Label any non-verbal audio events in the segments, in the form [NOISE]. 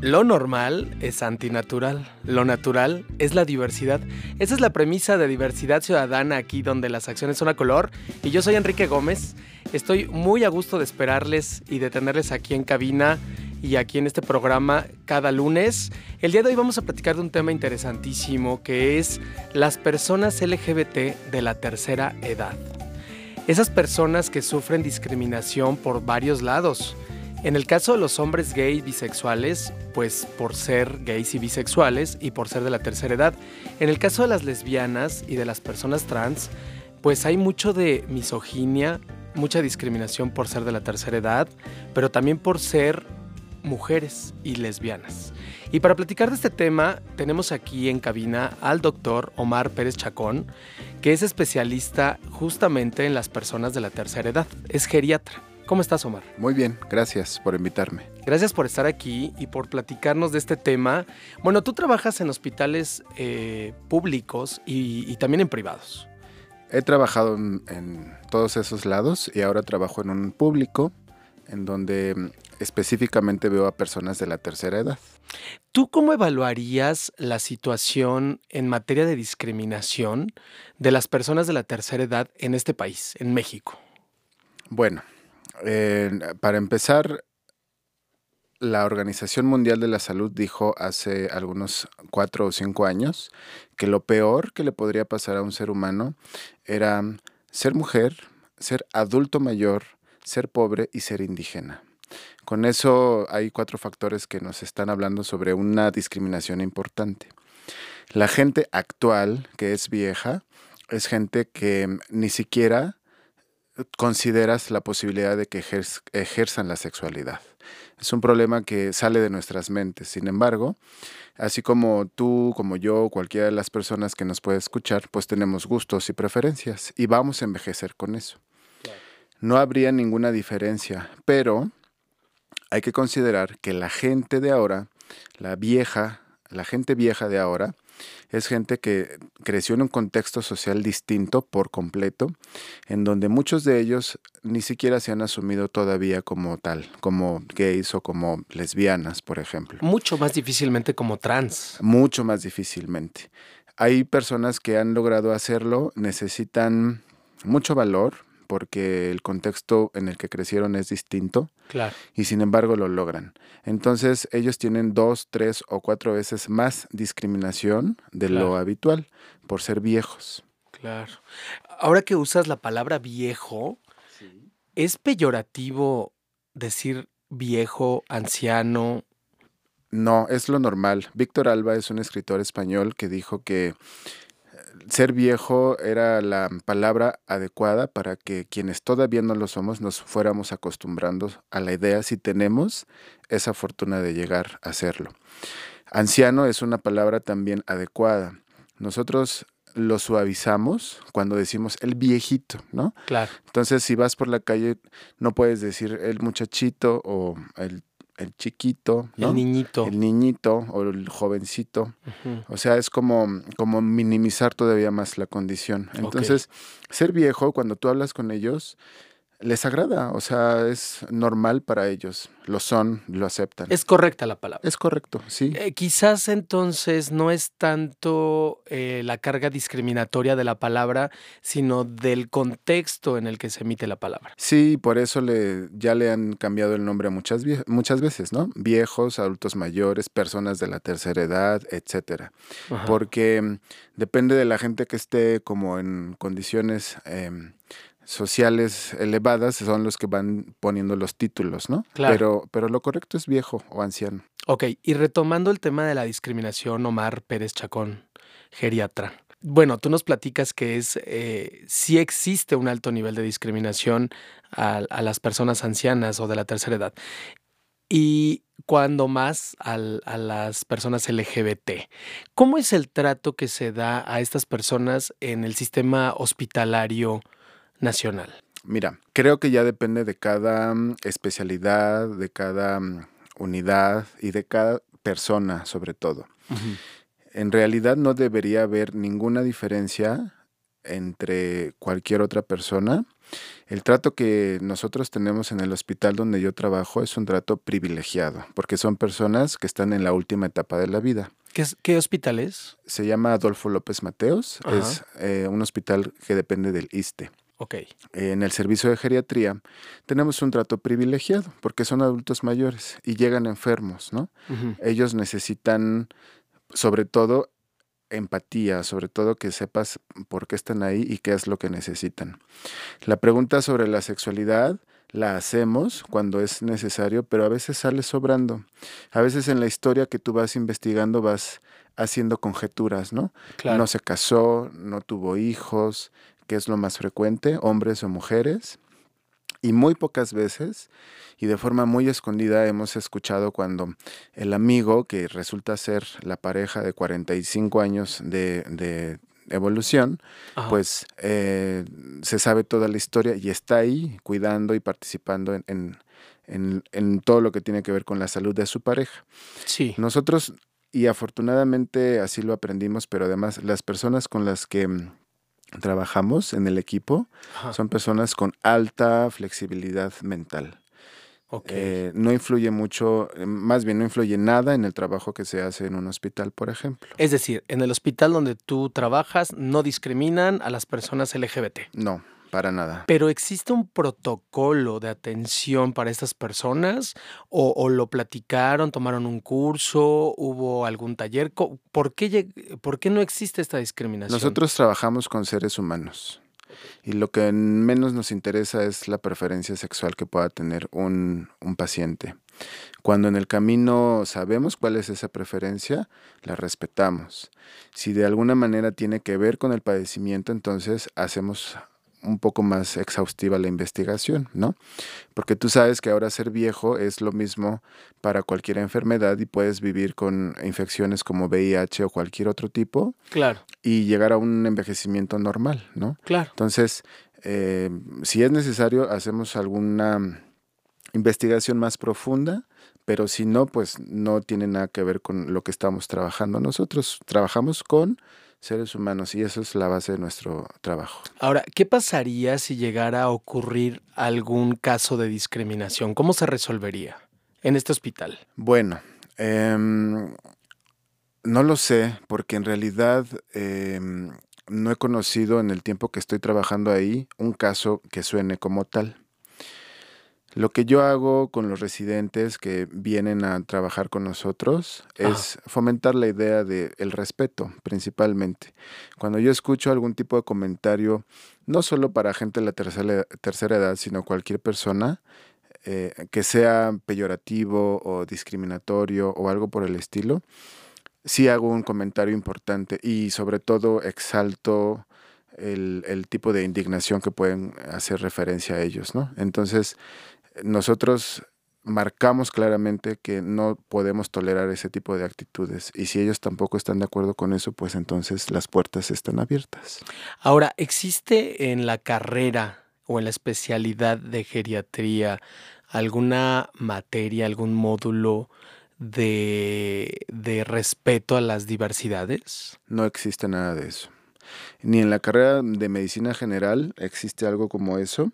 Lo normal es antinatural, lo natural es la diversidad. Esa es la premisa de diversidad ciudadana aquí donde las acciones son a color. Y yo soy Enrique Gómez. Estoy muy a gusto de esperarles y de tenerles aquí en cabina y aquí en este programa cada lunes. El día de hoy vamos a platicar de un tema interesantísimo que es las personas LGBT de la tercera edad. Esas personas que sufren discriminación por varios lados en el caso de los hombres gays bisexuales, pues por ser gays y bisexuales y por ser de la tercera edad. En el caso de las lesbianas y de las personas trans, pues hay mucho de misoginia, mucha discriminación por ser de la tercera edad, pero también por ser mujeres y lesbianas. Y para platicar de este tema, tenemos aquí en cabina al doctor Omar Pérez Chacón, que es especialista justamente en las personas de la tercera edad, es geriatra. ¿Cómo estás, Omar? Muy bien, gracias por invitarme. Gracias por estar aquí y por platicarnos de este tema. Bueno, tú trabajas en hospitales eh, públicos y, también en privados. He trabajado en, todos esos lados y ahora trabajo en un público en donde mm, específicamente veo a personas de la tercera edad. ¿Tú cómo evaluarías la situación en materia de discriminación de las personas de la tercera edad en este país, en México? Bueno, para empezar, la Organización Mundial de la Salud dijo hace algunos cuatro o cinco años que lo peor que le podría pasar a un ser humano era ser mujer, ser adulto mayor, ser pobre y ser indígena. Con eso hay cuatro factores que nos están hablando sobre una discriminación importante. La gente actual, que es vieja, es gente que ni siquiera consideras la posibilidad de que ejerzan la sexualidad. Es un problema que sale de nuestras mentes. Sin embargo, así como tú, como yo, cualquiera de las personas que nos puede escuchar, pues tenemos gustos y preferencias y vamos a envejecer con eso. No habría ninguna diferencia, pero hay que considerar que la gente de ahora, la vieja, la gente vieja de ahora, es gente que creció en un contexto social distinto por completo, en donde muchos de ellos ni siquiera se han asumido todavía como tal, como gays o como lesbianas, por ejemplo. Mucho más difícilmente como trans. Mucho más difícilmente. Hay personas que han logrado hacerlo, necesitan mucho valor, porque el contexto en el que crecieron es distinto. Claro. Y sin embargo lo logran. Entonces ellos tienen dos, tres o cuatro veces más discriminación de lo habitual por ser viejos. Claro. Ahora que usas la palabra viejo, ¿es peyorativo decir viejo, anciano? No, es lo normal. Víctor Alba es un escritor español que dijo que ser viejo era la palabra adecuada para que quienes todavía no lo somos nos fuéramos acostumbrando a la idea si tenemos esa fortuna de llegar a serlo. Anciano es una palabra también adecuada. Nosotros lo suavizamos cuando decimos el viejito, ¿no? Claro. Entonces, si vas por la calle, no puedes decir el muchachito o el el chiquito, El niñito. El niñito o el jovencito. O sea, es como, como minimizar todavía más la condición. Entonces, ser viejo, cuando tú hablas con ellos, les agrada, o sea, es normal para ellos, lo son, lo aceptan. Es correcta la palabra. Es correcto, sí. Eh, quizás entonces no es tanto eh, la carga discriminatoria de la palabra, sino del contexto en el que se emite la palabra. Sí, por eso le, ya le han cambiado el nombre muchas, muchas veces, ¿no? Viejos, adultos mayores, personas de la tercera edad, etcétera. Porque mm, depende de la gente que esté como en condiciones... Em, sociales elevadas son los que van poniendo los títulos, ¿no? Claro. Pero, pero lo correcto es viejo o anciano. Ok, y retomando el tema de la discriminación, Omar Pérez Chacón, geriatra. Bueno, tú nos platicas que es eh, sí existe un alto nivel de discriminación a, las personas ancianas o de la tercera edad. Y cuando más a las personas LGBT. ¿Cómo es el trato que se da a estas personas en el sistema hospitalario nacional? Mira, creo que ya depende de cada mm, especialidad, de cada mm, unidad y de cada persona sobre todo. En realidad no debería haber ninguna diferencia entre cualquier otra persona. El trato que nosotros tenemos en el hospital donde yo trabajo es un trato privilegiado, porque son personas que están en la última etapa de la vida. ¿Qué, hospital es? Se llama Adolfo López Mateos, es eh, un hospital que depende del ISTE. Ok. en el servicio de geriatría tenemos un trato privilegiado porque son adultos mayores y llegan enfermos, ¿no? Ellos necesitan, sobre todo, empatía, sobre todo que sepas por qué están ahí y qué es lo que necesitan. La pregunta sobre la sexualidad la hacemos cuando es necesario, pero a veces sale sobrando. A veces en la historia que tú vas investigando vas haciendo conjeturas, ¿no? No se casó, no tuvo hijos, que es lo más frecuente, hombres o mujeres. Y muy pocas veces y de forma muy escondida hemos escuchado cuando el amigo, que resulta ser la pareja de 45 años de, evolución, pues eh, se sabe toda la historia y está ahí cuidando y participando en, en, todo lo que tiene que ver con la salud de su pareja. Sí. Nosotros, y afortunadamente así lo aprendimos, pero además las personas con las que trabajamos en el equipo son personas con alta flexibilidad mental. Eh, no influye mucho, eh, más bien no influye nada en el trabajo que se hace en un hospital, por ejemplo. Es decir, en el hospital donde tú trabajas no discriminan a las personas LGBT. No, para nada. Pero ¿existe un protocolo de atención para estas personas? ¿O, lo platicaron, tomaron un curso, hubo algún taller? ¿Por qué, ¿Por qué no existe esta discriminación? Nosotros trabajamos con seres humanos. Y lo que menos nos interesa es la preferencia sexual que pueda tener un, un paciente. Cuando en el camino sabemos cuál es esa preferencia, la respetamos. Si de alguna manera tiene que ver con el padecimiento, entonces hacemos un poco más exhaustiva la investigación, ¿no? Porque tú sabes que ahora ser viejo es lo mismo para cualquier enfermedad y puedes vivir con infecciones como VIH o cualquier otro tipo. Claro. Y llegar a un envejecimiento normal, ¿no? Claro. Entonces, eh, si es necesario, hacemos alguna investigación más profunda, pero si no, pues no tiene nada que ver con lo que estamos trabajando. Nosotros trabajamos con seres humanos y eso es la base de nuestro trabajo. Ahora, ¿qué pasaría si llegara a ocurrir algún caso de discriminación? ¿Cómo se resolvería en este hospital? Bueno, em, no lo sé porque en realidad em, no he conocido en el tiempo que estoy trabajando ahí un caso que suene como tal. Lo que yo hago con los residentes que vienen a trabajar con nosotros es fomentar la idea del el respeto, principalmente. Cuando yo escucho algún tipo de comentario, no solo para gente de la tercera, tercera edad, sino cualquier persona, eh, que sea peyorativo o discriminatorio o algo por el estilo, sí hago un comentario importante y sobre todo exalto el, el, tipo de indignación que pueden hacer referencia a ellos, ¿no? Entonces, nosotros marcamos claramente que no podemos tolerar ese tipo de actitudes y si ellos tampoco están de acuerdo con eso, pues entonces las puertas están abiertas. Ahora, ¿existe en la carrera o en la especialidad de geriatría alguna materia, algún módulo de, de respeto a las diversidades? No existe nada de eso. Ni en la carrera de medicina general existe algo como eso.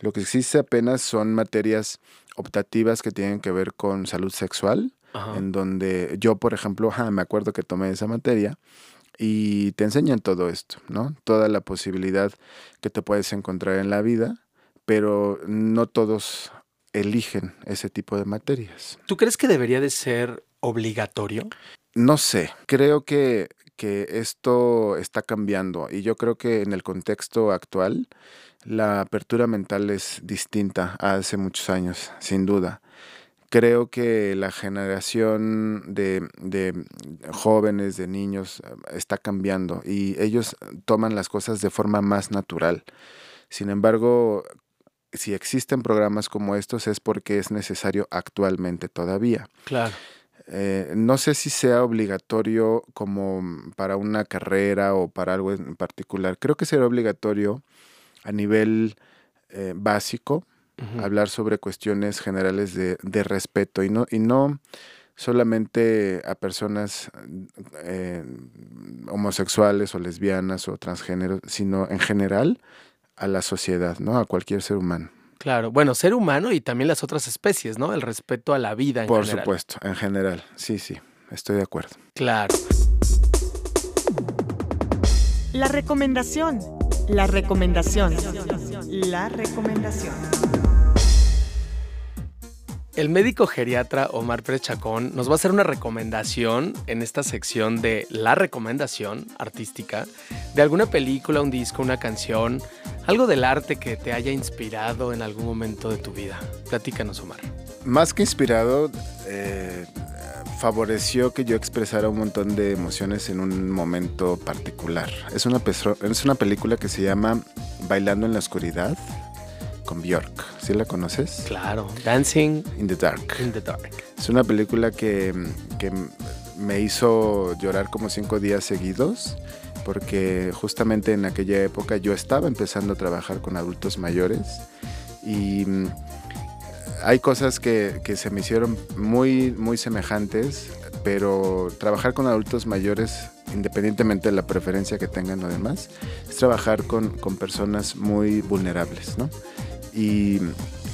Lo que existe apenas son materias optativas que tienen que ver con salud sexual, en donde yo, por ejemplo, me acuerdo que tomé esa materia y te enseñan todo esto, ¿no? Toda la posibilidad que te puedes encontrar en la vida, pero no todos eligen ese tipo de materias. ¿Tú crees que debería de ser obligatorio? No sé, creo que que esto está cambiando y yo creo que en el contexto actual la apertura mental es distinta a hace muchos años, sin duda. Creo que la generación de, jóvenes, de niños, está cambiando y ellos toman las cosas de forma más natural. Sin embargo, si existen programas como estos es porque es necesario actualmente todavía. Claro. Eh, no sé si sea obligatorio como para una carrera o para algo en particular. Creo que será obligatorio a nivel eh, básico, hablar sobre cuestiones generales de, respeto y no, y no solamente a personas eh, homosexuales o lesbianas o transgéneros, sino en general a la sociedad, ¿no? A cualquier ser humano. Claro, bueno, ser humano y también las otras especies, ¿no? El respeto a la vida en Por supuesto, en general, sí, sí, estoy de acuerdo. Claro. La recomendación. La recomendación. La recomendación. El médico geriatra Omar Pérez Chacón nos va a hacer una recomendación en esta sección de la recomendación artística de alguna película, un disco, una canción, algo del arte que te haya inspirado en algún momento de tu vida. Platícanos, Omar. Más que inspirado, eh, favoreció que yo expresara un montón de emociones en un momento particular. Es una, es una película que se llama Bailando en la Oscuridad con Björk. ¿Sí la conoces? Claro, Dancing in the Dark. In the Dark. Es una película que, que me hizo llorar como cinco días seguidos porque justamente en aquella época yo estaba empezando a trabajar con adultos mayores y mm, hay cosas que, que, se me hicieron muy, muy semejantes, pero trabajar con adultos mayores, independientemente de la preferencia que tengan o demás, es trabajar con, con personas muy vulnerables, ¿no? Y,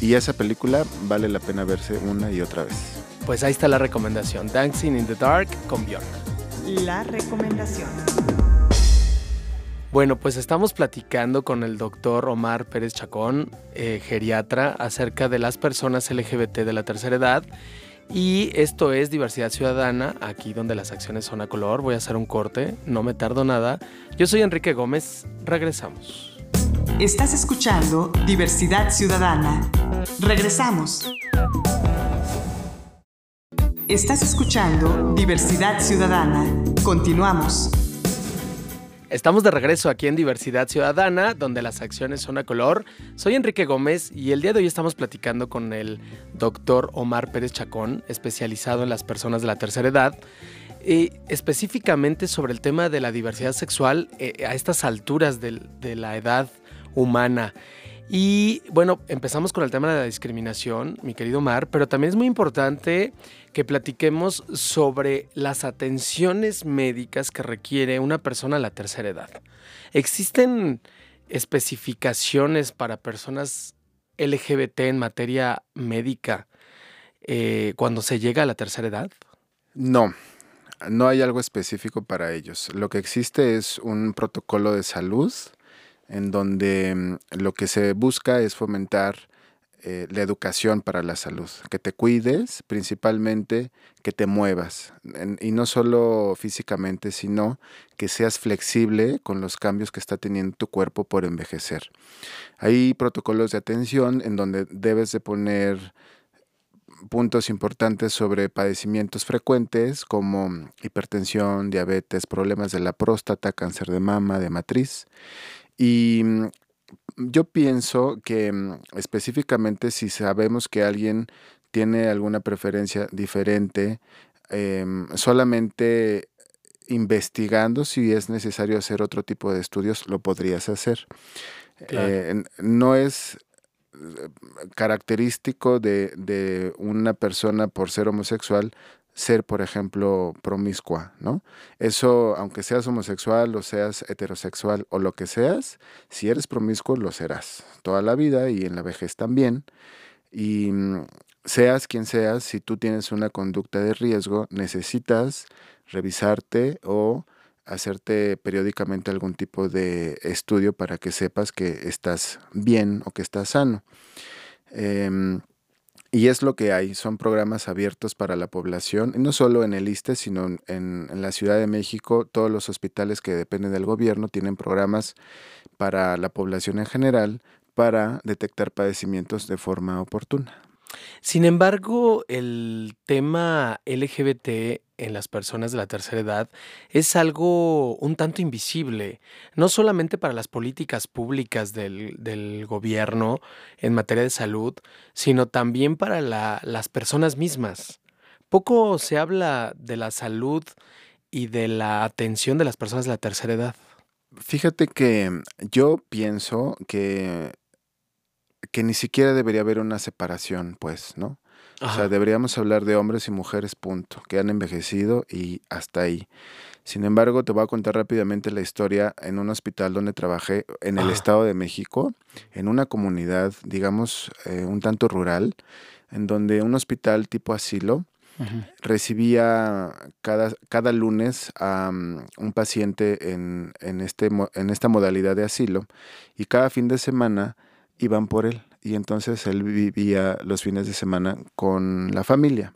esa película vale la pena verse una y otra vez. Pues ahí está la recomendación, Dancing in the Dark con Björk. La recomendación. Bueno, pues estamos platicando con el doctor Omar Pérez Chacón, eh, geriatra, acerca de las personas LGBT de la tercera edad. Y esto es Diversidad Ciudadana, aquí donde las acciones son a color. Voy a hacer un corte, no me tardo nada. Yo soy Enrique Gómez, regresamos. Estás escuchando Diversidad Ciudadana. Regresamos. Estás escuchando Diversidad Ciudadana. Continuamos. Estamos de regreso aquí en Diversidad Ciudadana, donde las acciones son a color. Soy Enrique Gómez y el día de hoy estamos platicando con el doctor Omar Pérez Chacón, especializado en las personas de la tercera edad, específicamente sobre el tema de la diversidad sexual eh, a estas alturas de la edad humana. Y bueno, empezamos con el tema de la discriminación, mi querido Mar, pero también es muy importante que platiquemos sobre las atenciones médicas que requiere una persona a la tercera edad. ¿Existen especificaciones para personas LGBT en materia médica eh, cuando se llega a la tercera edad? No, no hay algo específico para ellos. Lo que existe es un protocolo de salud en donde mm, lo que se busca es fomentar eh, la educación para la salud, que te cuides, principalmente que te muevas, y no solo físicamente, sino que seas flexible con los cambios que está teniendo tu cuerpo por envejecer. Hay protocolos de atención en donde debes de poner puntos importantes sobre padecimientos frecuentes como hipertensión, diabetes, problemas de la próstata, cáncer de mama, de matriz y mm, yo pienso que mm, específicamente si sabemos que alguien tiene alguna preferencia diferente, em, solamente investigando si es necesario hacer otro tipo de estudios, lo podrías hacer. Eh, no es característico de, de, una persona por ser homosexual ser, por ejemplo, promiscua, ¿no? Eso, aunque seas homosexual o seas heterosexual o lo que seas, si eres promiscuo lo serás toda la vida y en la vejez también. Y mm, seas quien seas, si tú tienes una conducta de riesgo, necesitas revisarte o hacerte periódicamente algún tipo de estudio para que sepas que estás bien o que estás sano. Em, y es lo que hay, son programas abiertos para la población, no solo en el ISTE, sino en, en, la Ciudad de México, todos los hospitales que dependen del gobierno tienen programas para la población en general para detectar padecimientos de forma oportuna. Sin embargo, el tema LGBT en las personas de la tercera edad es algo un tanto invisible, no solamente para las políticas públicas del, gobierno en materia de salud, sino también para las personas mismas. Poco se habla de la salud y de la atención de las personas de la tercera edad. Fíjate que yo pienso que que ni siquiera debería haber una separación, pues, ¿no? O sea, deberíamos hablar de hombres y mujeres, punto, que han envejecido y hasta ahí. Sin embargo, te voy a contar rápidamente la historia en un hospital donde trabajé en el Estado de México, en una comunidad, digamos, eh, un tanto rural, en donde un hospital tipo asilo recibía cada, cada lunes a mm, un paciente en, en, este, en esta modalidad de asilo y cada fin de semana iban por él y entonces él vivía los fines de semana con la familia.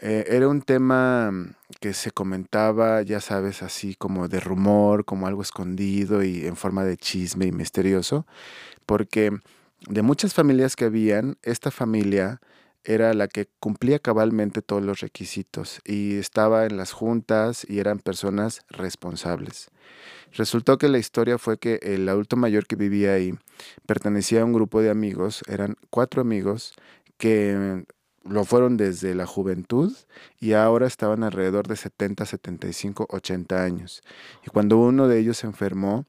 Eh, era un tema que se comentaba, ya sabes, así como de rumor, como algo escondido y en forma de chisme y misterioso, porque de muchas familias que habían, esta familia era la que cumplía cabalmente todos los requisitos y estaba en las juntas y eran personas responsables. Resultó que la historia fue que el adulto mayor que vivía ahí pertenecía a un grupo de amigos, eran cuatro amigos que lo fueron desde la juventud y ahora estaban alrededor de 70, 75, 80 años. Y cuando uno de ellos se enfermó,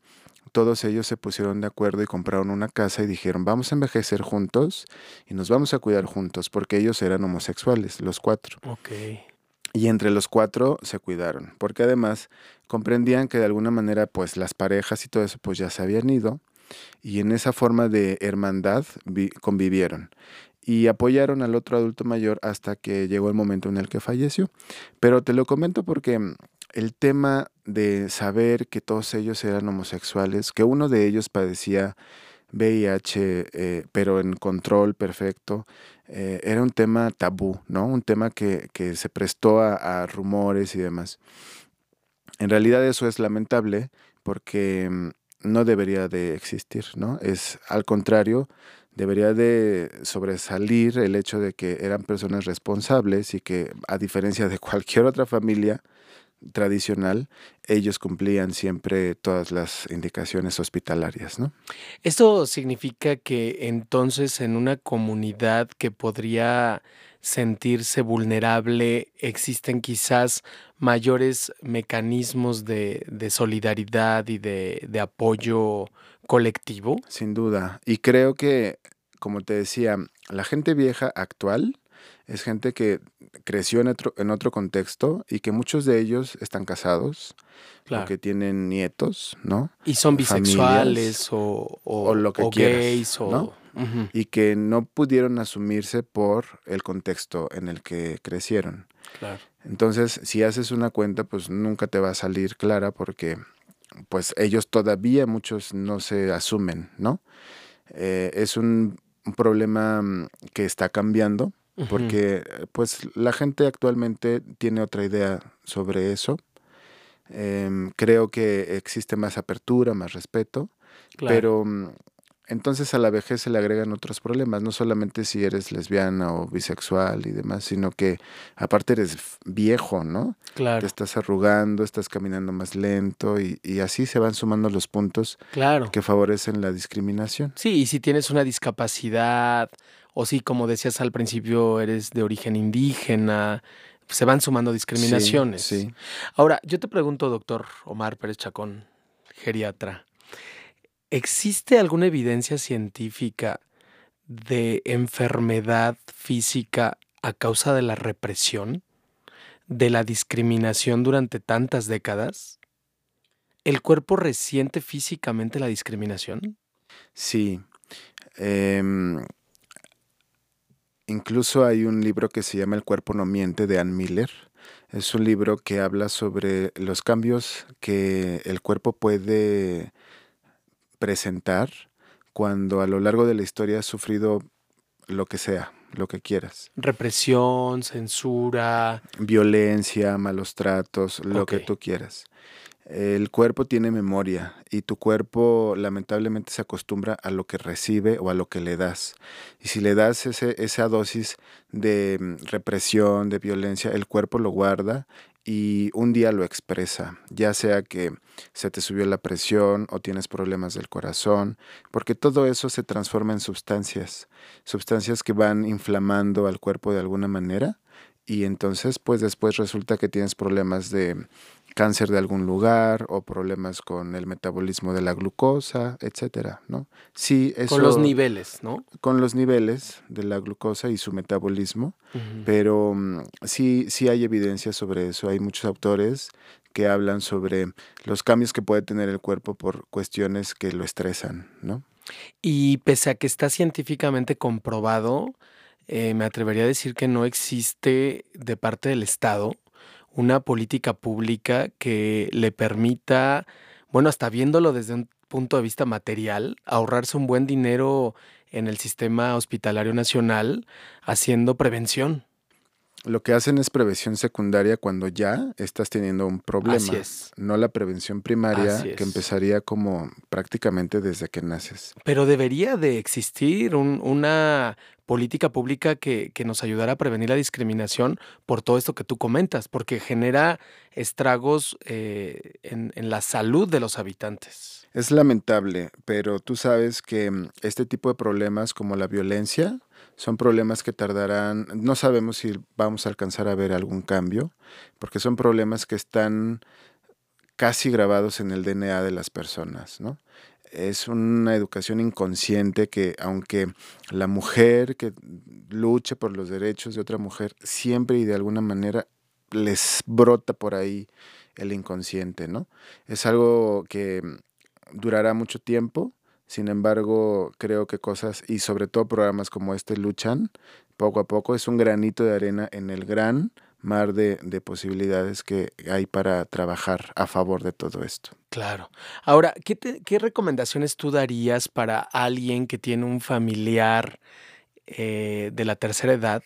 todos ellos se pusieron de acuerdo y compraron una casa y dijeron, vamos a envejecer juntos y nos vamos a cuidar juntos, porque ellos eran homosexuales, los cuatro. Y entre los cuatro se cuidaron, porque además comprendían que de alguna manera pues las parejas y todo eso pues ya se habían ido y en esa forma de hermandad convivieron y apoyaron al otro adulto mayor hasta que llegó el momento en el que falleció. Pero te lo comento porque mm, el tema de saber que todos ellos eran homosexuales, que uno de ellos padecía VIH, eh, pero en control perfecto, eh, era un tema tabú, ¿no? Un tema que, se prestó a, a, rumores y demás. En realidad eso es lamentable porque mm, no debería de existir, ¿no? Es al contrario, debería de sobresalir el hecho de que eran personas responsables y que a diferencia de cualquier otra familia tradicional, ellos cumplían siempre todas las indicaciones hospitalarias, ¿no? Esto significa que entonces en una comunidad que podría sentirse vulnerable, existen quizás mayores mecanismos de, solidaridad y de, apoyo colectivo. Sin duda. Y creo que, como te decía, la gente vieja actual es gente que creció en otro, en otro contexto y que muchos de ellos están casados, que tienen nietos, ¿no? Y son bisexuales o, lo que gays o y que no pudieron asumirse por el contexto en el que crecieron. Entonces, si haces una cuenta, pues nunca te va a salir clara porque pues ellos todavía muchos no se asumen, ¿no? Eh, es un, problema mm, que está cambiando porque pues la gente actualmente tiene otra idea sobre eso. Em, creo que existe más apertura, más respeto, pero mm, entonces a la vejez se le agregan otros problemas, no solamente si eres lesbiana o bisexual y demás, sino que aparte eres viejo, ¿no? Claro. Te estás arrugando, estás caminando más lento y, y así se van sumando los puntos claro. que favorecen la discriminación. Sí, y si tienes una discapacidad o si, como decías al principio, eres de origen indígena, se van sumando discriminaciones. sí. Ahora, yo te pregunto, doctor Omar Pérez Chacón, geriatra. ¿Existe alguna evidencia científica de enfermedad física a causa de la represión, de la discriminación durante tantas décadas? ¿El cuerpo resiente físicamente la discriminación? Sí. Em, incluso hay un libro que se llama El cuerpo no miente de Ann Miller. Es un libro que habla sobre los cambios que el cuerpo puede presentar cuando a lo largo de la historia has sufrido lo que sea, lo que quieras. Represión, censura. Violencia, malos tratos, lo que tú quieras. El cuerpo tiene memoria y tu cuerpo lamentablemente se acostumbra a lo que recibe o a lo que le das. Y si le das ese, esa dosis de mm, represión, de violencia, el cuerpo lo guarda y un día lo expresa, ya sea que se te subió la presión o tienes problemas del corazón, porque todo eso se transforma en sustancias, sustancias que van inflamando al cuerpo de alguna manera y entonces pues después resulta que tienes problemas de cáncer de algún lugar o problemas con el metabolismo de la glucosa, etcétera, ¿no? Sí, eso, con los niveles, ¿no? Con los niveles de la glucosa y su metabolismo, pero mm, sí, sí hay evidencia sobre eso. Hay muchos autores que hablan sobre los cambios que puede tener el cuerpo por cuestiones que lo estresan, ¿no? Y pese a que está científicamente comprobado, eh, me atrevería a decir que no existe de parte del Estado una política pública que le permita, bueno, hasta viéndolo desde un punto de vista material, ahorrarse un buen dinero en el sistema hospitalario nacional haciendo prevención. Lo que hacen es prevención secundaria cuando ya estás teniendo un problema. Así es. No la prevención primaria que empezaría como prácticamente desde que naces. Pero debería de existir una política pública que, nos ayudara a prevenir la discriminación por todo esto que tú comentas, porque genera estragos eh, en, en la salud de los habitantes. Es lamentable, pero tú sabes que mm, este tipo de problemas como la violencia son problemas que tardarán, no sabemos si vamos a alcanzar a ver algún cambio, porque son problemas que están casi grabados en el DNA de las personas, ¿no? es una educación inconsciente que aunque la mujer que luche por los derechos de otra mujer, siempre y de alguna manera les brota por ahí el inconsciente, ¿no? Es algo que durará mucho tiempo, sin embargo, creo que cosas y sobre todo programas como este luchan poco a poco, es un granito de arena en el gran mar de, posibilidades que hay para trabajar a favor de todo esto. Claro. Ahora, ¿qué, qué recomendaciones tú darías para alguien que tiene un familiar eh, de la tercera edad?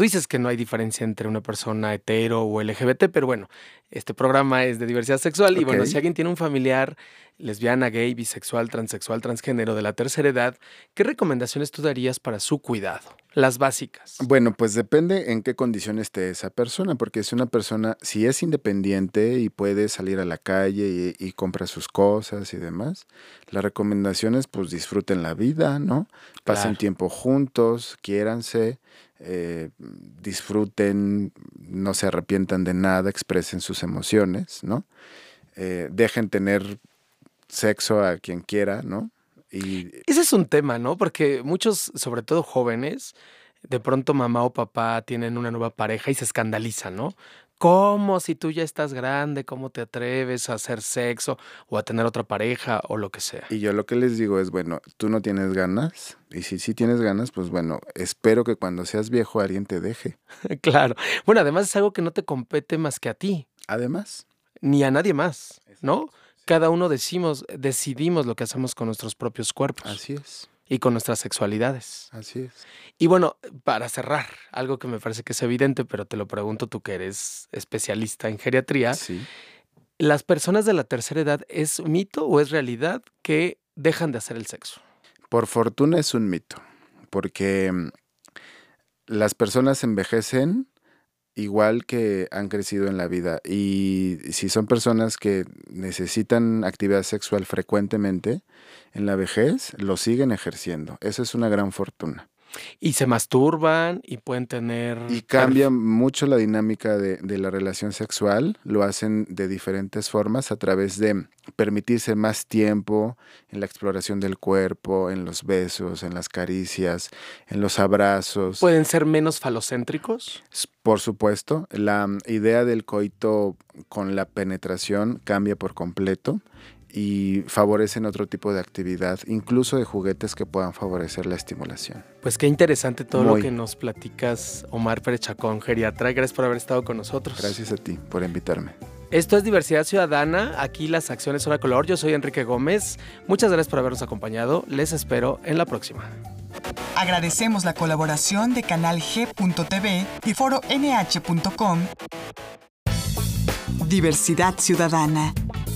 Tú dices que no hay diferencia entre una persona hetero o LGBT, pero bueno, este programa es de diversidad sexual y bueno, si alguien tiene un familiar lesbiana, gay, bisexual, transexual, transgénero de la tercera edad, ¿qué recomendaciones tú darías para su cuidado? Las básicas. Bueno, pues depende en qué condición esté esa persona, porque si una persona, si es independiente y puede salir a la calle y, compra sus cosas y demás, la recomendación es pues disfruten la vida, ¿no? Pasen tiempo juntos, quiéranse, eh, disfruten, no se arrepientan de nada, expresen sus emociones, ¿no? Eh, dejen tener sexo a quien quiera, ¿no? Y... Ese es un tema, ¿no? Porque muchos, sobre todo jóvenes, de pronto mamá o papá tienen una nueva pareja y se escandalizan, ¿no? ¿Cómo si tú ya estás grande? ¿Cómo te atreves a hacer sexo o a tener otra pareja o lo que sea? Y yo lo que les digo es, bueno, tú no tienes ganas y si sí tienes ganas, pues bueno, espero que cuando seas viejo alguien te deje. [LAUGHS] claro. Bueno, además es algo que no te compete más que a ti. Además. Ni a nadie más, ¿no? Cada uno decimos, decidimos lo que hacemos con nuestros propios cuerpos. Así es y con nuestras sexualidades. Así es. Y bueno, para cerrar, algo que me parece que es evidente, pero te lo pregunto tú que eres especialista en geriatría. Sí. ¿Las personas de la tercera edad es mito o es realidad que dejan de hacer el sexo? Por fortuna es un mito, porque mm, las personas envejecen igual que han crecido en la vida. Y si son personas que necesitan actividad sexual frecuentemente, en la vejez lo siguen ejerciendo. Esa es una gran fortuna. Y se masturban y pueden tener... Y cambia mucho la dinámica de, de, la relación sexual, lo hacen de diferentes formas a través de permitirse más tiempo en la exploración del cuerpo, en los besos, en las caricias, en los abrazos. ¿Pueden ser menos falocéntricos? Por supuesto, la idea del coito con la penetración cambia por completo y favorecen otro tipo de actividad, incluso de juguetes que puedan favorecer la estimulación. Pues qué interesante todo lo que nos platicas, Omar Pérez Chacón, geriatra. Gracias por haber estado con nosotros. Gracias a ti por invitarme. Esto es Diversidad Ciudadana, aquí las acciones son a color. Yo soy Enrique Gómez. Muchas gracias por habernos acompañado. Les espero en la próxima. Agradecemos la colaboración de Canal G.tv y Foro NH.com. Diversidad Ciudadana